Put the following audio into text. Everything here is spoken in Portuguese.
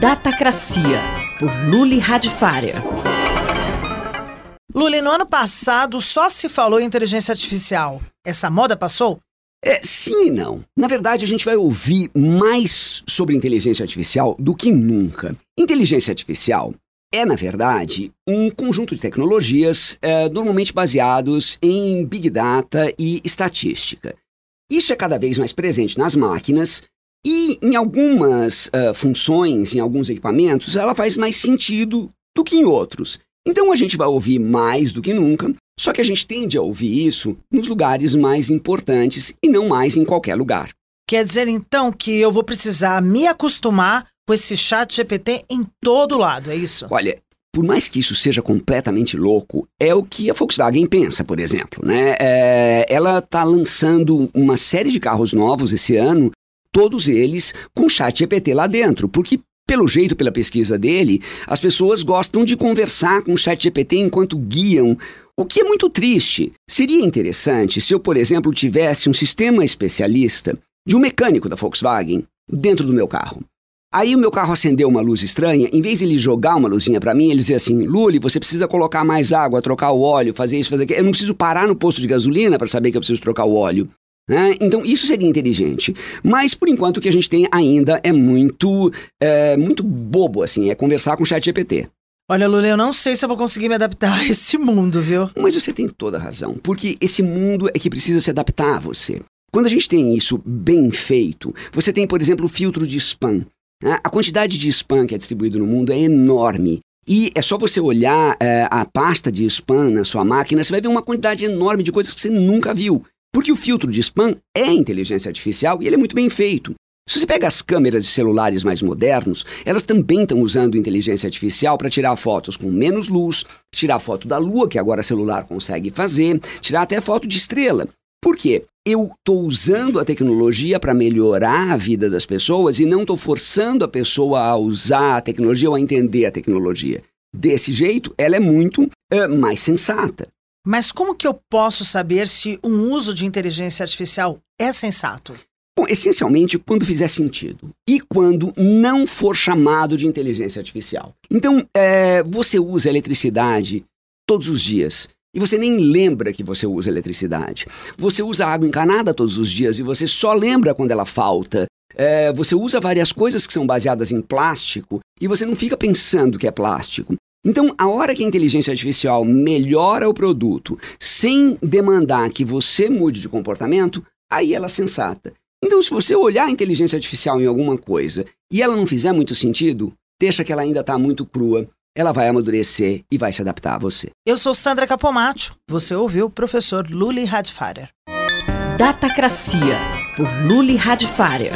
Datacracia, por Luli Radifária. Luli, no ano passado só se falou em inteligência artificial. Essa moda passou? É, sim e não. Na verdade, a gente vai ouvir mais sobre inteligência artificial do que nunca. Inteligência artificial é, na verdade, um conjunto de tecnologias é, normalmente baseados em Big Data e estatística. Isso é cada vez mais presente nas máquinas e em algumas uh, funções, em alguns equipamentos, ela faz mais sentido do que em outros. Então a gente vai ouvir mais do que nunca, só que a gente tende a ouvir isso nos lugares mais importantes e não mais em qualquer lugar. Quer dizer então que eu vou precisar me acostumar com esse chat GPT em todo lado, é isso? Olha, por mais que isso seja completamente louco, é o que a Volkswagen pensa, por exemplo. Né? É, ela está lançando uma série de carros novos esse ano todos eles com chat GPT lá dentro, porque pelo jeito, pela pesquisa dele, as pessoas gostam de conversar com o chat GPT enquanto guiam, o que é muito triste. Seria interessante se eu, por exemplo, tivesse um sistema especialista de um mecânico da Volkswagen dentro do meu carro. Aí o meu carro acendeu uma luz estranha, em vez de ele jogar uma luzinha para mim, ele dizia assim: Luli, você precisa colocar mais água, trocar o óleo, fazer isso, fazer aquilo. Eu não preciso parar no posto de gasolina para saber que eu preciso trocar o óleo. Né? Então, isso seria inteligente. Mas, por enquanto, o que a gente tem ainda é muito, é, muito bobo, assim, é conversar com o chat GPT. Olha, Lula, eu não sei se eu vou conseguir me adaptar a esse mundo, viu? Mas você tem toda a razão, porque esse mundo é que precisa se adaptar a você. Quando a gente tem isso bem feito, você tem, por exemplo, o filtro de spam. Né? A quantidade de spam que é distribuído no mundo é enorme. E é só você olhar é, a pasta de spam na sua máquina, você vai ver uma quantidade enorme de coisas que você nunca viu. Porque o filtro de spam é inteligência artificial e ele é muito bem feito. Se você pega as câmeras de celulares mais modernos, elas também estão usando inteligência artificial para tirar fotos com menos luz, tirar foto da lua, que agora celular consegue fazer, tirar até foto de estrela. Por quê? Eu estou usando a tecnologia para melhorar a vida das pessoas e não estou forçando a pessoa a usar a tecnologia ou a entender a tecnologia. Desse jeito, ela é muito é, mais sensata. Mas como que eu posso saber se um uso de inteligência artificial é sensato? Bom, essencialmente quando fizer sentido e quando não for chamado de inteligência artificial. Então, é, você usa eletricidade todos os dias e você nem lembra que você usa eletricidade. Você usa água encanada todos os dias e você só lembra quando ela falta. É, você usa várias coisas que são baseadas em plástico e você não fica pensando que é plástico. Então, a hora que a inteligência artificial melhora o produto sem demandar que você mude de comportamento, aí ela é sensata. Então, se você olhar a inteligência artificial em alguma coisa e ela não fizer muito sentido, deixa que ela ainda está muito crua, ela vai amadurecer e vai se adaptar a você. Eu sou Sandra Capomatto. Você ouviu o professor Luli Radfarer. Datacracia, por Luli Radfarer.